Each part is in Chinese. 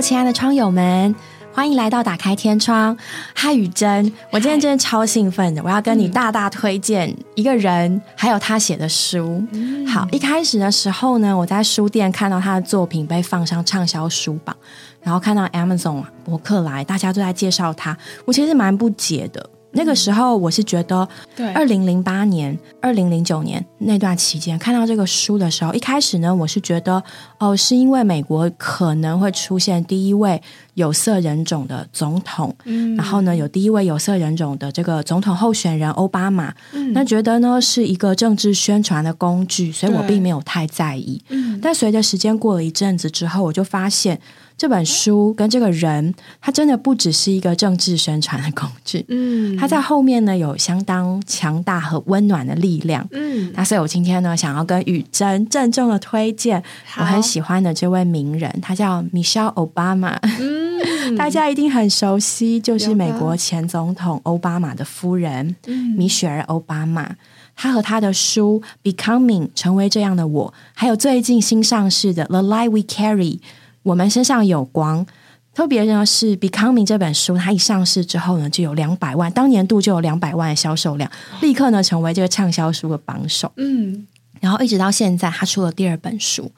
Hello，亲爱的窗友们，欢迎来到打开天窗。嗨，雨珍，我今天真的超兴奋的，我要跟你大大推荐一个人，还有他写的书。好，一开始的时候呢，我在书店看到他的作品被放上畅销书榜，然后看到 Amazon 博客来，大家都在介绍他，我其实蛮不解的。那个时候，我是觉得，对，二零零八年、二零零九年那段期间，看到这个书的时候，一开始呢，我是觉得，哦，是因为美国可能会出现第一位有色人种的总统，嗯，然后呢，有第一位有色人种的这个总统候选人奥巴马，嗯，那觉得呢是一个政治宣传的工具，所以我并没有太在意，嗯，但随着时间过了一阵子之后，我就发现。这本书跟这个人，他真的不只是一个政治宣传的工具，嗯，他在后面呢有相当强大和温暖的力量，嗯，那所以我今天呢想要跟雨珍郑重的推荐我很喜欢的这位名人，他叫 Michelle Obama，嗯，大家一定很熟悉，就是美国前总统奥巴马的夫人米雪儿奥巴马，他和他的书《Becoming》成为这样的我，还有最近新上市的《The Light We Carry》。我们身上有光，特别呢是《Becoming》这本书，它一上市之后呢，就有两百万，当年度就有两百万的销售量，立刻呢成为这个畅销书的榜首。嗯，然后一直到现在，他出了第二本书，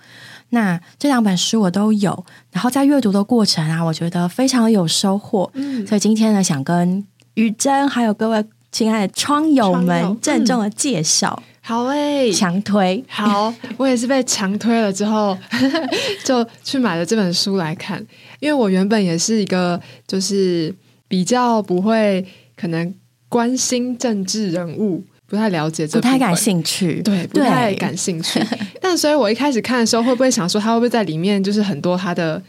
那这两本书我都有，然后在阅读的过程啊，我觉得非常有收获。嗯，所以今天呢，想跟雨珍还有各位亲爱的窗友们郑重的介绍。好诶，强推好，我也是被强推了之后，就去买了这本书来看。因为我原本也是一个就是比较不会可能关心政治人物，不太了解，不太感兴趣，对，不太感兴趣。但所以我一开始看的时候，会不会想说他会不会在里面就是很多他的。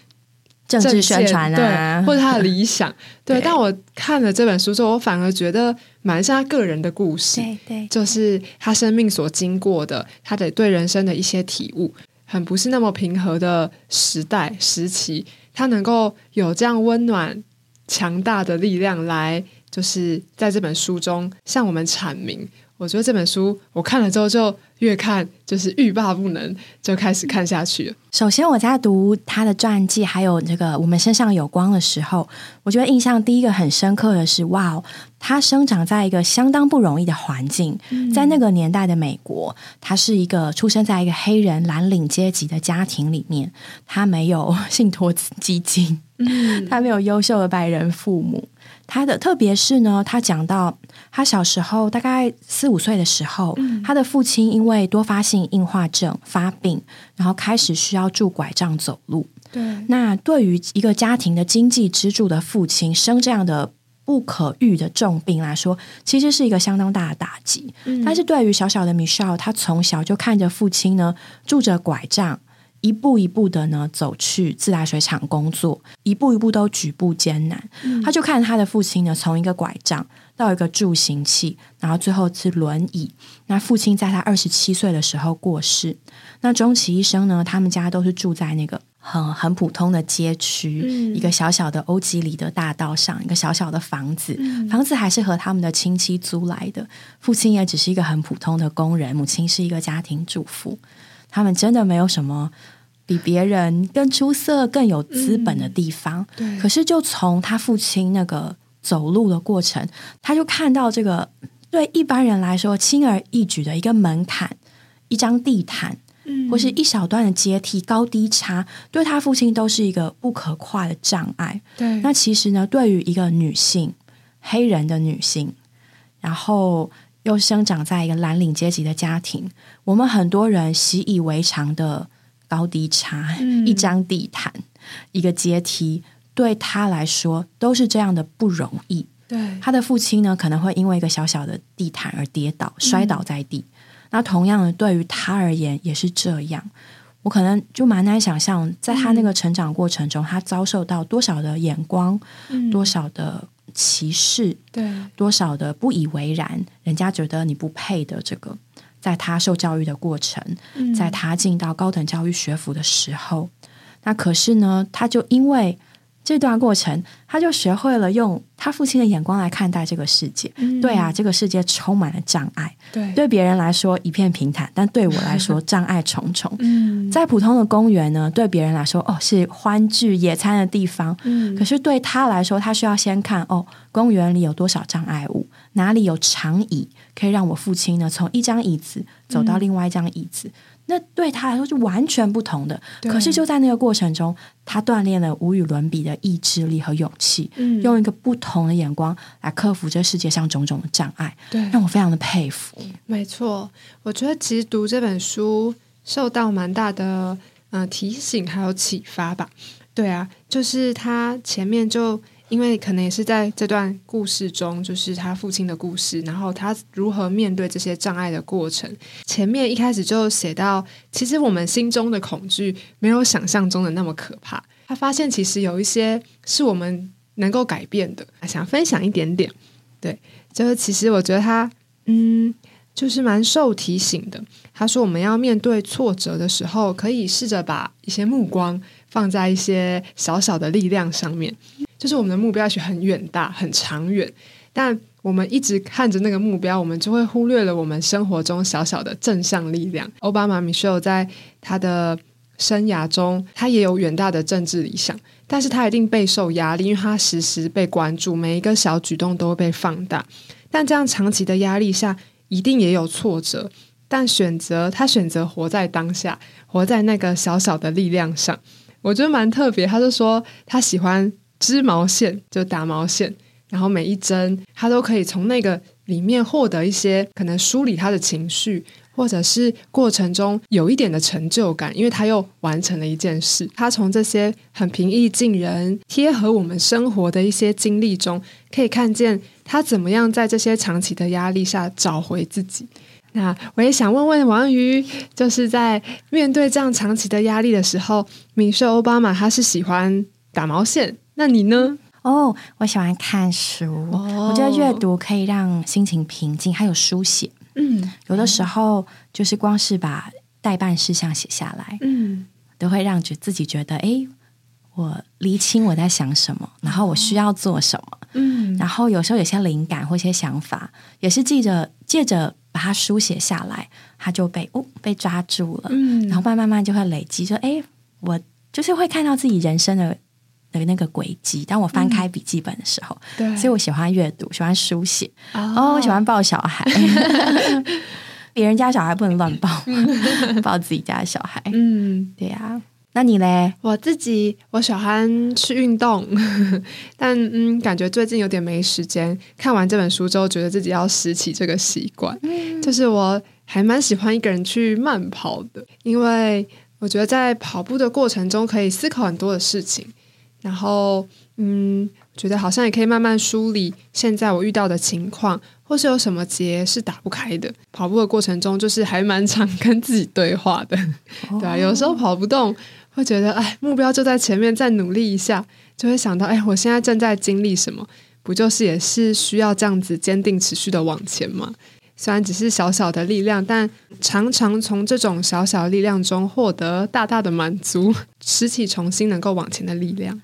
政治宣传啊，或者他的理想，对。但我看了这本书之后，我反而觉得蛮像他个人的故事，对对，就是他生命所经过的，他的对人生的一些体悟，很不是那么平和的时代时期，他能够有这样温暖、强大的力量来，就是在这本书中向我们阐明。我觉得这本书我看了之后，就越看就是欲罢不能，就开始看下去了。首先，我在读他的传记，还有这个我们身上有光的时候，我觉得印象第一个很深刻的是，哇，他生长在一个相当不容易的环境，在那个年代的美国，他是一个出生在一个黑人蓝领阶级的家庭里面，他没有信托基金，他没有优秀的白人父母。他的特别是呢，他讲到他小时候大概四五岁的时候，他的父亲因为多发性硬化症发病，然后开始需要拄拐杖走路。对，那对于一个家庭的经济支柱的父亲生这样的不可愈的重病来说，其实是一个相当大的打击。但是对于小小的 Michelle，他从小就看着父亲呢拄着拐杖。一步一步的呢，走去自来水厂工作，一步一步都举步艰难。他就看他的父亲呢，从一个拐杖到一个助行器，然后最后是轮椅。那父亲在他二十七岁的时候过世。那终其一生呢，他们家都是住在那个很很普通的街区，一个小小的欧几里的大道上，一个小小的房子，房子还是和他们的亲戚租来的。父亲也只是一个很普通的工人，母亲是一个家庭主妇。他们真的没有什么比别人更出色、更有资本的地方。对，可是就从他父亲那个走路的过程，他就看到这个对一般人来说轻而易举的一个门槛、一张地毯，嗯，或是一小段的阶梯高低差，对他父亲都是一个不可跨的障碍。对，那其实呢，对于一个女性，黑人的女性，然后。又生长在一个蓝领阶级的家庭，我们很多人习以为常的高低差，一张地毯，一个阶梯，对他来说都是这样的不容易。对他的父亲呢，可能会因为一个小小的地毯而跌倒，摔倒在地。那同样的，对于他而言也是这样。我可能就蛮难想象，在他那个成长过程中，他遭受到多少的眼光，多少的。歧视，对多少的不以为然，人家觉得你不配的这个，在他受教育的过程，在他进到高等教育学府的时候，那可是呢，他就因为这段过程，他就学会了用他父亲的眼光来看待这个世界。对啊，这个世界充满了障碍。对，对别人来说一片平坦，但对我来说 障碍重重。嗯，在普通的公园呢，对别人来说哦是欢聚野餐的地方。嗯，可是对他来说，他需要先看哦，公园里有多少障碍物，哪里有长椅可以让我父亲呢从一张椅子走到另外一张椅子。那对他来说是完全不同的，可是就在那个过程中，他锻炼了无与伦比的意志力和勇气，用一个不同的眼光来克服这世界上种种的障碍，对，让我非常的佩服。没错，我觉得其实读这本书受到蛮大的嗯提醒还有启发吧。对啊，就是他前面就。因为可能也是在这段故事中，就是他父亲的故事，然后他如何面对这些障碍的过程。前面一开始就写到，其实我们心中的恐惧没有想象中的那么可怕。他发现其实有一些是我们能够改变的，想分享一点点。对，就是其实我觉得他，嗯，就是蛮受提醒的。他说，我们要面对挫折的时候，可以试着把一些目光放在一些小小的力量上面。就是我们的目标是很远大、很长远，但我们一直看着那个目标，我们就会忽略了我们生活中小小的正向力量。奥巴马米歇尔在他的生涯中，他也有远大的政治理想，但是他一定备受压力，因为他时时被关注，每一个小举动都会被放大。但这样长期的压力下，一定也有挫折。但选择他选择活在当下，活在那个小小的力量上，我觉得蛮特别。他就说他喜欢。织毛线就打毛线，然后每一针他都可以从那个里面获得一些可能梳理他的情绪，或者是过程中有一点的成就感，因为他又完成了一件事。他从这些很平易近人、贴合我们生活的一些经历中，可以看见他怎么样在这些长期的压力下找回自己。那我也想问问王瑜，就是在面对这样长期的压力的时候，米歇尔·奥巴马他是喜欢打毛线。那你呢？哦，我喜欢看书。我觉得阅读可以让心情平静，还有书写。嗯，有的时候就是光是把代办事项写下来，嗯，都会让觉自己觉得，哎，我厘清我在想什么，然后我需要做什么。嗯，然后有时候有些灵感或一些想法，也是记着借着把它书写下来，它就被哦被抓住了。嗯，然后慢慢慢就会累积，说，哎，我就是会看到自己人生的。的那个轨迹。当我翻开笔记本的时候，对，所以我喜欢阅读，喜欢书写。哦，我喜欢抱小孩，别人家小孩不能乱抱，抱自己家小孩。嗯，对呀。那你嘞？我自己我喜欢去运动，但嗯，感觉最近有点没时间。看完这本书之后，觉得自己要拾起这个习惯。就是我还蛮喜欢一个人去慢跑的，因为我觉得在跑步的过程中可以思考很多的事情。然后，嗯，觉得好像也可以慢慢梳理现在我遇到的情况，或是有什么结是打不开的。跑步的过程中，就是还蛮常跟自己对话的，对啊，有时候跑不动，会觉得哎，目标就在前面，再努力一下，就会想到哎，我现在正在经历什么？不就是也是需要这样子坚定持续的往前吗？虽然只是小小的力量，但常常从这种小小力量中获得大大的满足，拾起重新能够往前的力量。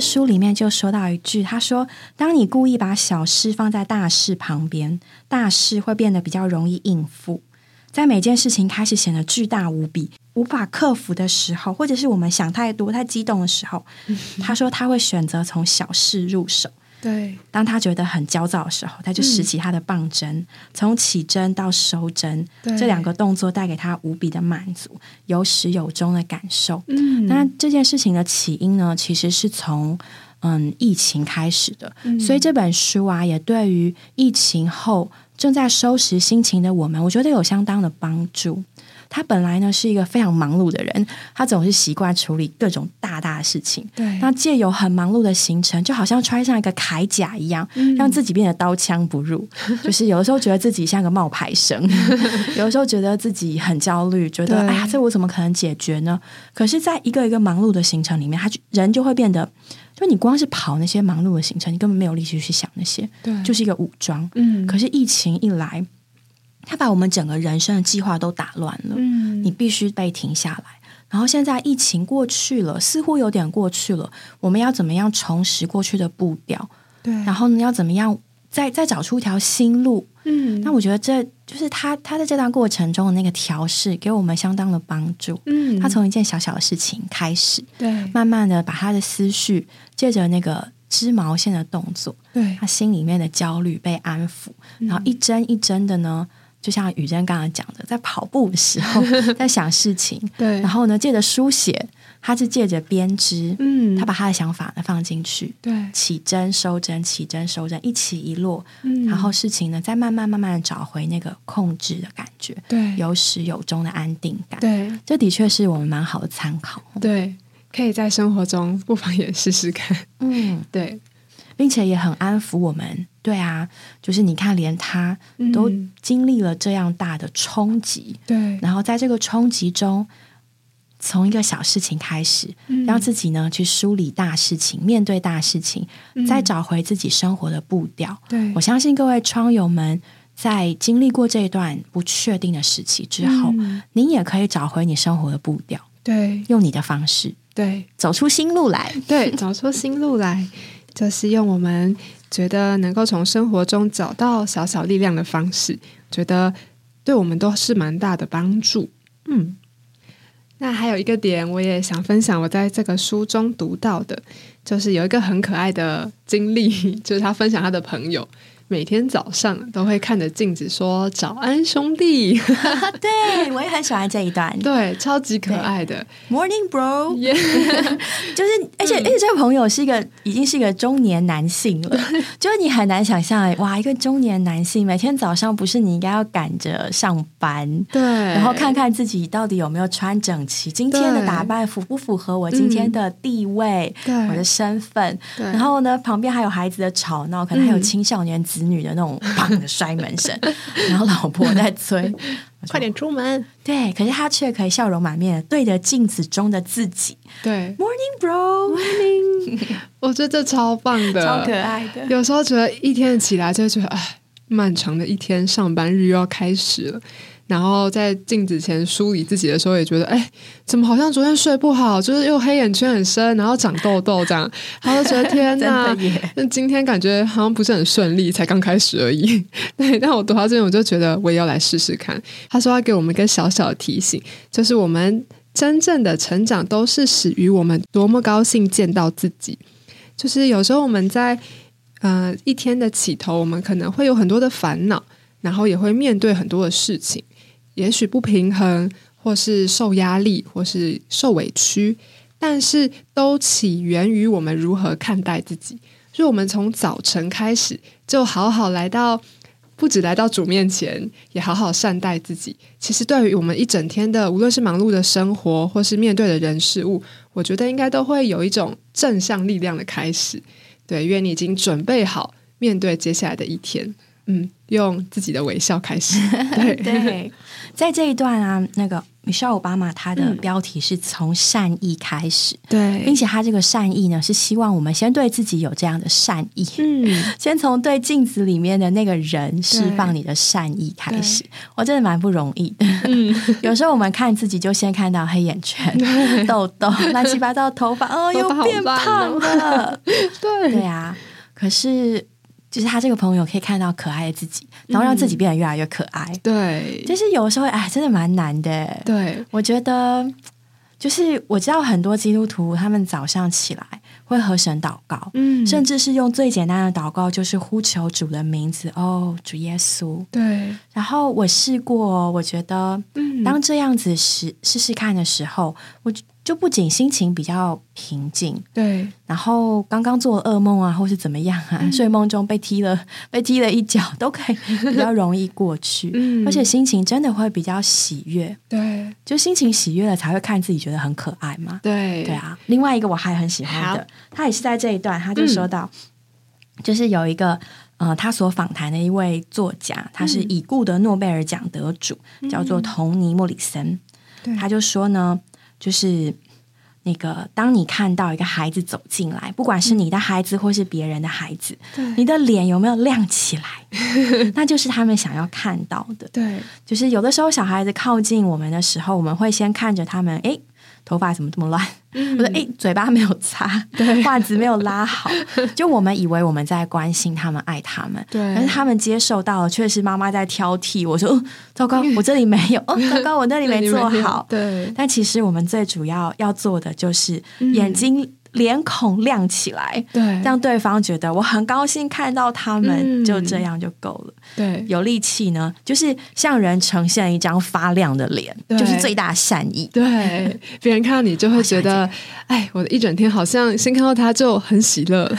书里面就说到一句，他说：“当你故意把小事放在大事旁边，大事会变得比较容易应付。在每件事情开始显得巨大无比、无法克服的时候，或者是我们想太多、太激动的时候，他说他会选择从小事入手。”对，当他觉得很焦躁的时候，他就拾起他的棒针，从起针到收针，这两个动作带给他无比的满足，有始有终的感受。嗯，那这件事情的起因呢，其实是从嗯疫情开始的，所以这本书啊，也对于疫情后正在收拾心情的我们，我觉得有相当的帮助。他本来呢是一个非常忙碌的人，他总是习惯处理各种大大的事情。对，那借由很忙碌的行程，就好像穿上一个铠甲一样，让自己变得刀枪不入。就是有的时候觉得自己像个冒牌生，有的时候觉得自己很焦虑，觉得哎呀，这我怎么可能解决呢？可是，在一个一个忙碌的行程里面，他就人就会变得，就你光是跑那些忙碌的行程，你根本没有力气去想那些，对，就是一个武装。嗯，可是疫情一来，他把我们整个人生的计划都打乱了。嗯，你必须被停下来。然后现在疫情过去了，似乎有点过去了，我们要怎么样重拾过去的步调？对，然后呢，要怎么样再再找出一条新路？嗯，那我觉得这就是他他在这段过程中的那个调试，给我们相当的帮助。嗯，他从一件小小的事情开始，对，慢慢的把他的思绪借着那个织毛线的动作，对他心里面的焦虑被安抚，然后一针一针的呢。就像雨珍刚刚讲的，在跑步的时候 在想事情，对，然后呢，借着书写，他是借着编织，嗯，他把他的想法呢放进去，对，起针收针，起针收针，一起一落，嗯，然后事情呢再慢慢慢慢的找回那个控制的感觉，对，有始有终的安定感，对，这的确是我们蛮好的参考，对，可以在生活中不妨也试试看，嗯，对，并且也很安抚我们。对啊，就是你看，连他都经历了这样大的冲击，对，然后在这个冲击中，从一个小事情开始，让自己呢去梳理大事情，面对大事情，再找回自己生活的步调。对。我相信各位窗友们，在经历过这一段不确定的时期之后，您也可以找回你生活的步调，对，用你的方式，对，走出新路来，对，走出新路来，就是用我们。觉得能够从生活中找到小小力量的方式，觉得对我们都是蛮大的帮助。嗯，那还有一个点，我也想分享，我在这个书中读到的，就是有一个很可爱的经历，就是他分享他的朋友。每天早上都会看着镜子说“早安，兄弟”。对我也很喜欢这一段，对，超级可爱的。“Morning, bro”。就是，而且，而且这个朋友是一个已经是一个中年男性了，就是你很难想象，哇，一个中年男性每天早上不是你应该要赶着上班，对，然后看看自己到底有没有穿整齐，今天的打扮符不符合我今天的地位，我的身份。然后呢，旁边还有孩子的吵闹，可能还有青少年子。子女的那种砰的摔门声，然后老婆在催，快点出门。对，可是他却可以笑容满面，对着镜子中的自己。对，Morning, bro. Morning，我觉得这超棒的，超可爱的。有时候觉得一天起来就觉得，哎，漫长的一天，上班日又要开始了。然后在镜子前梳理自己的时候，也觉得哎，怎么好像昨天睡不好，就是又黑眼圈很深，然后长痘痘这样，然后觉得天哪，那今天感觉好像不是很顺利，才刚开始而已。对，但我读到这边，我就觉得我也要来试试看。他说要给我们一个小小的提醒，就是我们真正的成长都是始于我们多么高兴见到自己。就是有时候我们在呃一天的起头，我们可能会有很多的烦恼，然后也会面对很多的事情。也许不平衡，或是受压力，或是受委屈，但是都起源于我们如何看待自己。就我们从早晨开始，就好好来到，不止来到主面前，也好好善待自己。其实，对于我们一整天的，无论是忙碌的生活，或是面对的人事物，我觉得应该都会有一种正向力量的开始。对，愿你已经准备好面对接下来的一天。嗯，用自己的微笑开始。对。对，在这一段啊，那个米歇尔·奥巴马他的标题是从善意开始，对，并且他这个善意呢，是希望我们先对自己有这样的善意，嗯，先从对镜子里面的那个人释放你的善意开始。我真的蛮不容易。的，嗯，有时候我们看自己就先看到黑眼圈、痘痘、乱七八糟头发，哦，又变胖了，对。对啊，可是。就是他这个朋友可以看到可爱的自己，然后让自己变得越来越可爱。对，就是有时候哎，真的蛮难的。对，我觉得就是我知道很多基督徒他们早上起来会和神祷告，嗯，甚至是用最简单的祷告，就是呼求主的名字，哦，主耶稣。对。然后我试过，我觉得，当这样子试试试看的时候，我就就不仅心情比较平静，对，然后刚刚做噩梦啊，或是怎么样啊，睡梦中被踢了 被踢了一脚，都可以 比较容易过去，嗯。而且心情真的会比较喜悦，对。就心情喜悦了才会看自己觉得很可爱嘛。对。对，啊，另外一个我还很喜欢的，他也是在这一段，他就说到，就是有一个呃，他所访谈的一位作家，他是已故的诺贝尔奖得主，叫做童尼莫里森，对。他就说呢，就是。那个，当你看到一个孩子走进来，不管是你的孩子或是别人的孩子，对你的脸有没有亮起来？那就是他们想要看到的。对就是有的时候小孩子靠近我们的时候，我们会先看着他们，诶，头发怎么这么乱？我说诶，嘴巴没有擦，袜子没有拉好，就我们以为我们在关心他们、爱他们，对但是他们接受到了，确实妈妈在挑剔。我说，哦，糟糕，我这里没有，哦，糟糕，我那里没做好。对但其实我们最主要要做的就是眼睛、脸孔亮起来，对，让对方觉得我很高兴看到他们，嗯。就这样就够了。对。有力气呢，就是向人呈现一张发亮的脸，就是最大善意。对，别人看到你就会觉得，哎，我的一整天好像先看到他就很喜乐，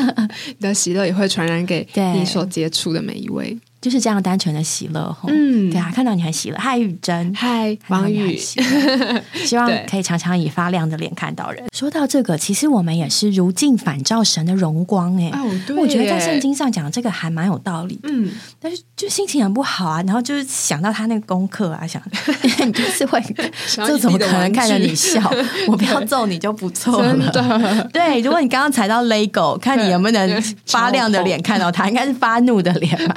你的喜乐也会传染给你所接触的每一位。就是这样单纯的喜乐吼。嗯。对啊，看到你很喜乐，嗨雨珍，嗨，王宇，希望可以常常以发亮的脸看到人。说到这个，其实我们也是如镜反照神的荣光哎、哦，我觉得在圣，经上讲这个还蛮有道理，嗯，但是就心情很不好啊，然后就是想到他那个功课啊，想 你就是会，这怎么可能看着你笑？我不要揍你就不错真了。对，如果你刚刚踩到 LEGO，看你能不能对。发亮的脸看到他，应该是发怒的脸吧，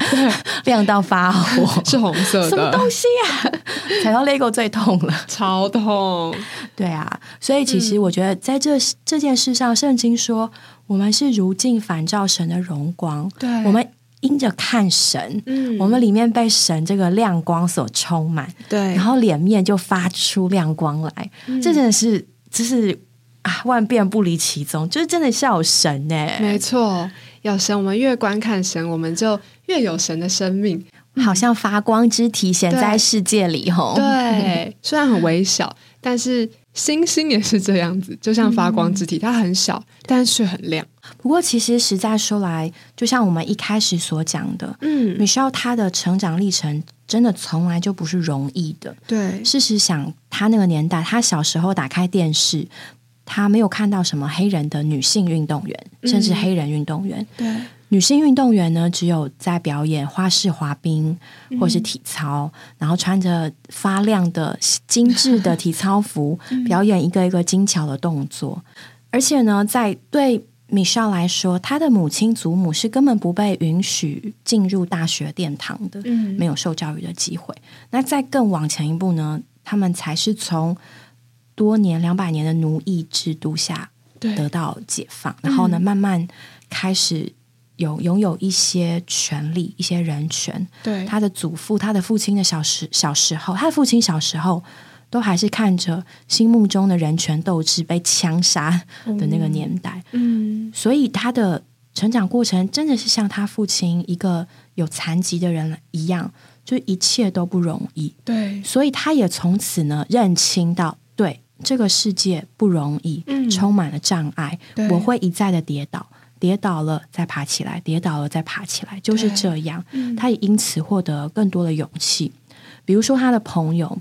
亮到发火。是红色的，什么东西呀、踩到 LEGO 最痛了。超痛，对啊，所以其实嗯。我觉得在这、这件事上，圣经说我们是如镜反照神的荣光，对。我们因着看神，嗯。我们里面被神这个亮光所充满，对，然后脸面就发出亮光来，嗯。这真的是，就是啊，万变不离其宗，就是真的是要有神呢、没错，有神，我们越观看神，我们就越有神的生命。好像发光之体显在世界里吼。对，虽然很微小，但是星星也是这样子，就像发光之体，它很小，但是却很亮。不过其实实在说来，就像我们一开始所讲的，嗯，米肖他的成长历程真的从来就不是容易的。对，事实想，他那个年代，他小时候打开电视，他没有看到什么黑人的女性运动员，甚至黑人运动员。对，女性运动员呢，只有在表演花式滑冰或是体操，然后穿着发亮的精致的体操服，表演一个一个精巧的动作。而且呢，在对米少来说，他的母亲祖母是根本不被允许进入大学殿堂的，嗯没有受教育的机会。那再更往前一步呢，他们才是从多年两百年的奴役制度下对。得到解放，然后呢，慢慢开始有拥有一些权利、一些人权。对，他的祖父、他的父亲的小时小时候，他的父亲小时候都还是看着心目中的人权斗志被枪杀的那个年代，嗯，所以他的成长过程真的是像他父亲一个有残疾的人一样，就一切都不容易。对，所以他也从此呢认清到，对这个世界不容易，嗯充满了障碍，我会一再的跌倒，跌倒了再爬起来，跌倒了再爬起来，就是这样。嗯他也因此获得更多的勇气，比如说他的朋友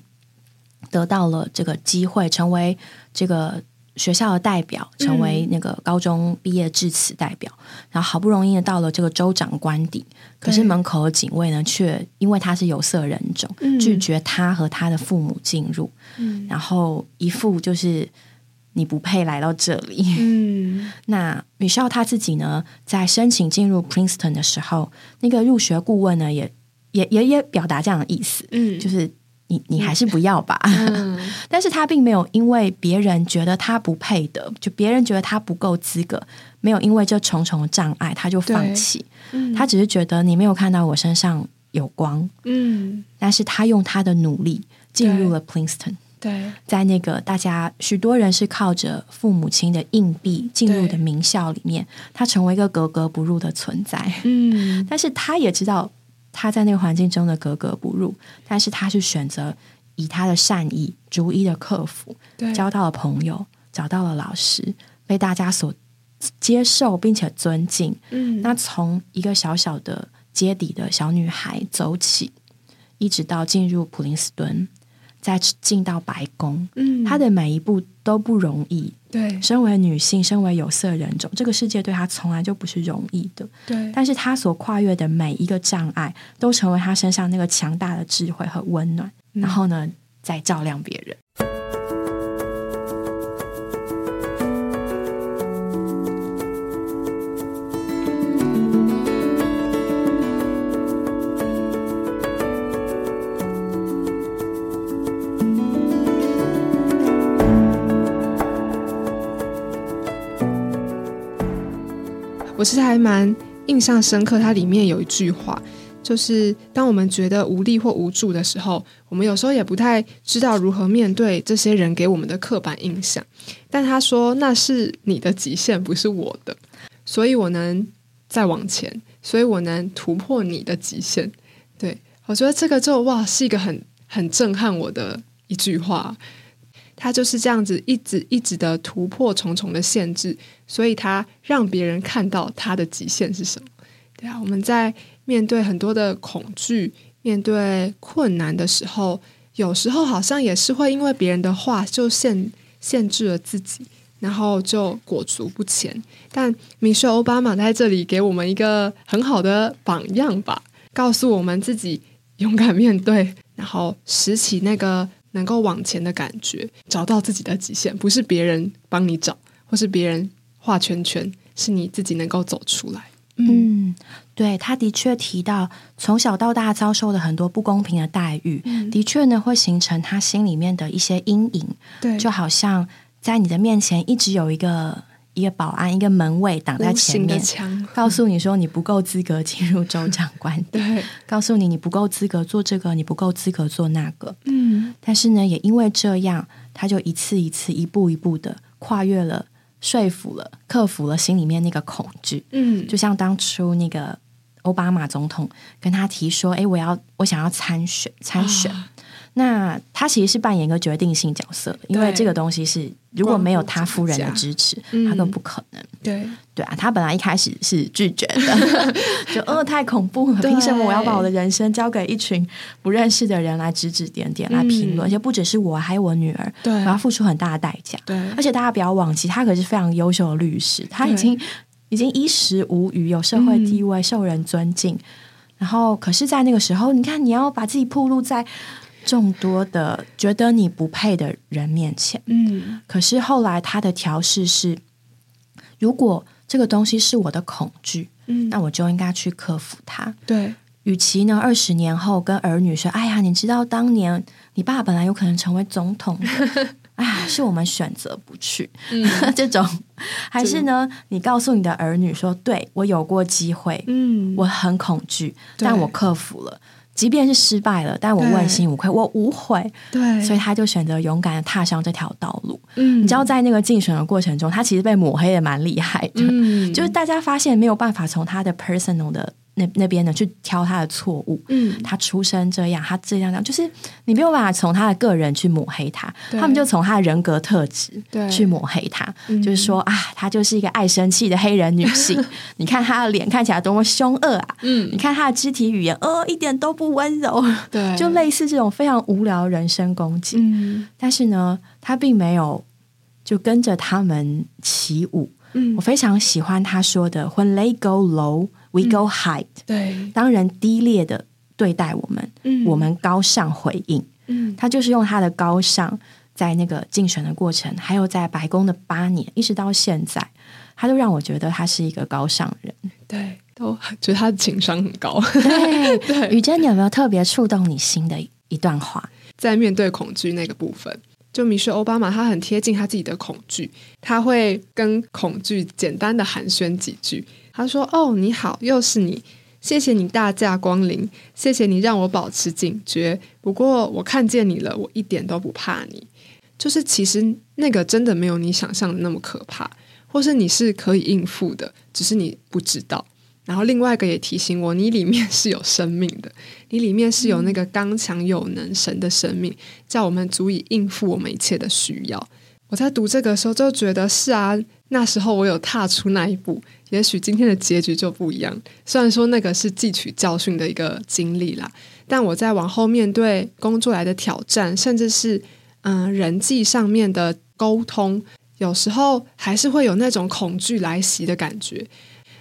得到了这个机会，成为这个。学校的代表，成为那个高中毕业致辞代表，然后好不容易的到了这个州长官邸，可是门口的警卫呢，却因为他是有色人种，嗯。拒绝他和他的父母进入，嗯。然后一副就是你不配来到这里。嗯，那米少他自己呢，在申请进入 Princeton 的时候，那个入学顾问呢，也也也也表达这样的意思，嗯，就是你你还是不要吧。嗯，但是他并没有因为别人觉得他不配的，就别人觉得他不够资格，没有因为这重重的障碍他就放弃。嗯。他只是觉得你没有看到我身上有光，嗯，但是他用他的努力进入了 Princeton。对，在那个大家许多人是靠着父母亲的硬币进入的名校里面，他成为一个格格不入的存在。嗯，但是他也知道他在那个环境中的格格不入，但是他是选择以他的善意逐一的克服，对，交到了朋友，找到了老师，被大家所接受并且尊敬。嗯，那从一个小小的街底的小女孩走起，一直到进入普林斯顿，再进到白宫，嗯，她的每一步都不容易。对身为女性，身为有色人种，这个世界对她从来就不是容易的。对，但是她所跨越的每一个障碍，都成为她身上那个强大的智慧和温暖。嗯然后呢，再照亮别人。我其实还蛮印象深刻，它里面有一句话，就是当我们觉得无力或无助的时候，我们有时候也不太知道如何面对这些人给我们的刻板印象。但他说那是你的极限，不是我的，所以我能再往前，所以我能突破你的极限。对我觉得这个就哇是一个很很震撼我的一句话。他就是这样子一直一直的突破重重的限制，所以他让别人看到他的极限是什么。对啊，我们在面对很多的恐惧、面对困难的时候，有时候好像也是会因为别人的话就限限制了自己，然后就裹足不前。但米歇尔·奥巴马在这里给我们一个很好的榜样吧，告诉我们自己勇敢面对，然后拾起那个。能够往前的感觉，找到自己的极限，不是别人帮你找，或是别人画圈圈，是你自己能够走出来。嗯，对，他的确提到从小到大遭受的很多不公平的待遇，嗯。的确呢会形成他心里面的一些阴影，对，就好像在你的面前一直有一个一个保安、一个门卫挡在前面，告诉你说你不够资格进入州长官，对，告诉你你不够资格做这个，你不够资格做那个。嗯，但是呢，也因为这样，他就一次一次、一步一步的跨越了、说服了、克服了心里面那个恐惧。嗯，就像当初那个奥巴马总统跟他提说：“哎，我要我想要参选，参选。啊那他其实是扮演一个决定性角色，因为这个东西是如果没有他夫人的支持，嗯。他更不可能。对，对啊，他本来一开始是拒绝的，就呃太恐怖了，凭什么我要把我的人生交给一群不认识的人来指指点点、来评论？而且不只是我，还有我女儿，对。我要付出很大的代价。对，而且大家不要忘记，他可是非常优秀的律师，他已经已经衣食无余，有社会地位，受人尊敬。然后，可是，在那个时候，你看，你要把自己暴露在众多的觉得你不配的人面前。嗯，可是后来他的调试是，如果这个东西是我的恐惧，嗯，那我就应该去克服它。对，与其呢，二十年后跟儿女说：“哎呀，你知道当年你爸本来有可能成为总统的，哎呀，是我们选择不去。嗯。这种，还是呢，你告诉你的儿女说：“对我有过机会，嗯，我很恐惧，但我克服了。即便是失败了，但我问心无愧，我无悔。对，所以他就选择勇敢的踏上这条道路。嗯，你知道，在那个竞选的过程中，他其实被抹黑的蛮厉害的，嗯，就是大家发现没有办法从他的 personal 的那那边呢去挑他的错误。嗯，他出生这样，他这样这样，就是你没有办法从他的个人去抹黑他，他们就从他的人格特质对。去抹黑他，嗯。就是说啊，他就是一个爱生气的黑人女性。你看她的脸看起来多么凶恶啊！嗯。你看她的肢体语言，哦，一点都不温柔，对，就类似这种非常无聊的人身攻击。嗯。但是呢，他并没有就跟着他们起舞。嗯。我，非常喜欢他说的：“When they go low, we go high。对，当人低劣的对待我们，嗯我们高尚回应。嗯他就是用他的高尚，在那个竞选的过程，还有在白宫的八年，一直到现在，他都让我觉得他是一个高尚人。对，都觉得他的情商很高。对，对雨珍，你有没有特别触动你心的一段话？在面对恐惧那个部分，就米歇尔奥巴马他很贴近他自己的恐惧，他会跟恐惧简单的寒暄几句。他说：“哦，你好，又是你，谢谢你大驾光临，谢谢你让我保持警觉。不过我看见你了，我一点都不怕你。就是其实那个真的没有你想象的那么可怕，或是你是可以应付的，只是你不知道。然后另外一个也提醒我，你里面是有生命的，你里面是有那个刚强有能神的生命，叫我们足以应付我们一切的需要。我在读这个时候就觉得是啊，那时候我有踏出那一步，也许今天的结局就不一样。虽然说那个是汲取教训的一个经历啦，但我在往后面对工作来的挑战，甚至是嗯人际上面的沟通，有时候还是会有那种恐惧来袭的感觉。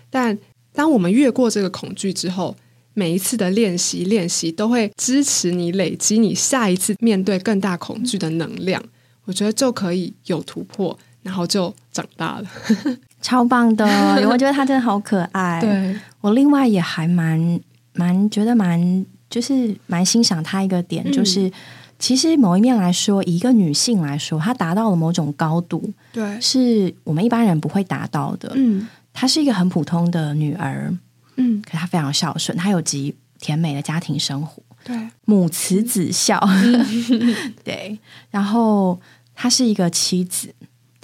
但当我们越过这个恐惧之后，每一次的练习练习都会支持你累积你下一次面对更大恐惧的能量。我觉得就可以有突破，然后就长大了，超棒的！我觉得他真的好可爱。对。我另外也还蛮蛮觉得蛮就是蛮欣赏他一个点，就是其实某一面来说，一个女性来说，她达到了某种高度，对，是我们一般人不会达到的。嗯。她是一个很普通的女儿，嗯，可她非常孝顺，她有极甜美的家庭生活，对，母慈子孝。对，然后她是一个妻子，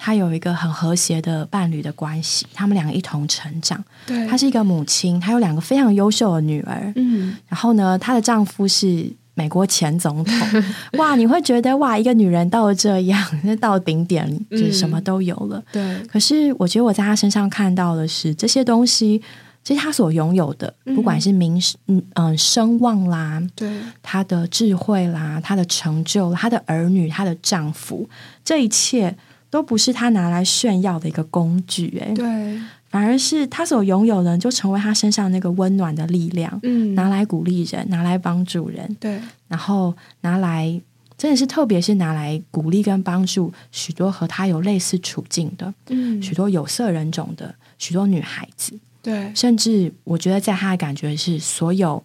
她有一个很和谐的伴侣的关系，他们两个一同成长。对，她是一个母亲，她有两个非常优秀的女儿。嗯然后呢，她的丈夫是美国前总统。哇，你会觉得哇，一个女人到了这样，那到了顶点，就是什么都有了。对，可是我觉得我在她身上看到的是这些东西，其实她所拥有的，嗯不管是名嗯嗯声望啦，对，她的智慧啦，她的成就，她的儿女，她的丈夫，这一切都不是他拿来炫耀的一个工具、哎，对，反而是他所拥有的，就成为他身上那个温暖的力量，嗯，拿来鼓励人，拿来帮助人，对，然后拿来。真的是，特别是拿来鼓励跟帮助许多和他有类似处境的嗯，许多有色人种的许多女孩子，对，甚至我觉得在他的感觉是所有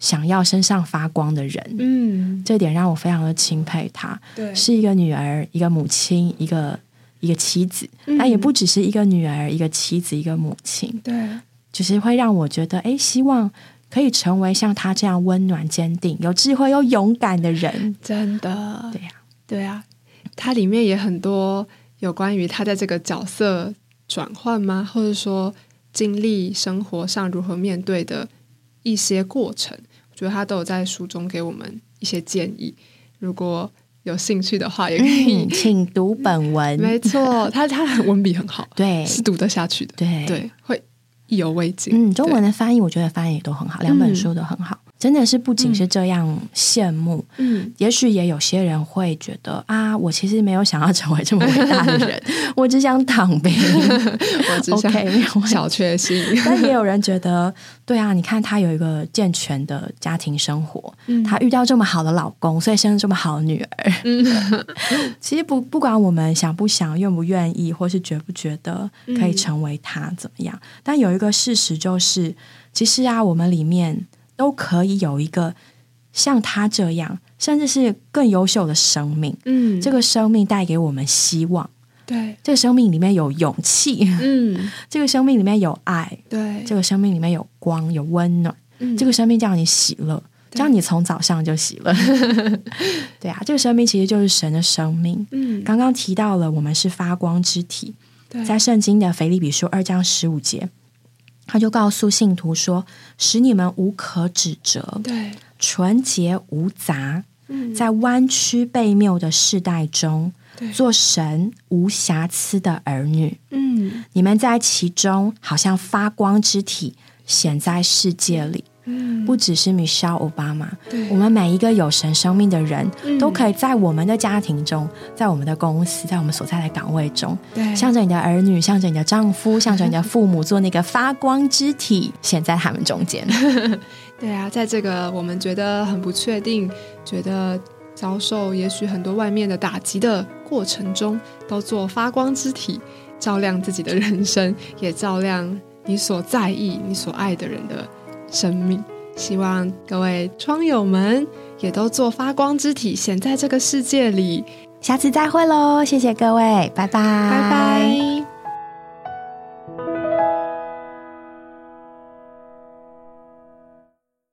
想要身上发光的人，嗯，这点让我非常的钦佩她。对，是一个女儿，一个母亲，一个一个妻子，嗯。但也不只是一个女儿，一个妻子，一个母亲，对，就是会让我觉得，哎，希望可以成为像她这样温暖、坚定、有智慧又勇敢的人。真的，对呀、对啊，它里面也很多有关于他在这个角色转换吗？或者说经历生活上如何面对的一些过程，我觉得他都有在书中给我们一些建议。如果有兴趣的话，也可以。嗯，请读本文。没错，他他文笔很好，对是读得下去的，对对，会意犹未尽。嗯，中文的翻译我觉得翻译也都很好，两本书都很好，真的是不仅是这样羡慕，嗯，也许也有些人会觉得啊，我其实没有想要成为这么伟大的人，我只想躺平。我只想小确幸。但也有人觉得，对啊，你看他有一个健全的家庭生活，嗯他遇到这么好的老公，所以生了这么好的女儿。嗯其实不不管我们想不想、愿不愿意，或是觉不觉得可以成为他怎么样，但有一个事实就是，其实啊，我们里面都可以有一个像他这样，甚至是更优秀的生命。嗯，这个生命带给我们希望，对，这个生命里面有勇气，嗯，这个生命里面有爱，对，这个生命里面有光，有温暖。嗯。这个生命叫你喜乐，对。叫你从早上就喜乐。对啊，这个生命其实就是神的生命。嗯，刚刚提到了，我们是发光之体，在圣经的腓立比书二章十五节，他就告诉信徒说：“使你们无可指责，对，纯洁无杂，嗯，在弯曲背谬的世代中，做神无瑕疵的儿女。嗯你们在其中，好像发光之体，显在世界里。”嗯，不只是 Michelle Obama，对。我们每一个有神生命的人，嗯。都可以在我们的家庭中，在我们的公司，在我们所在的岗位中，对，向着你的儿女，向着你的丈夫，向着你的父母，做那个发光之体，显在他们中间。对啊，在这个我们觉得很不确定，觉得遭受也许很多外面的打击的过程中，都做发光之体，照亮自己的人生，也照亮你所在意、你所爱的人的生命。希望各位窗友们也都做发光之体，显在这个世界里。下次再会喽，谢谢各位，拜拜，拜拜。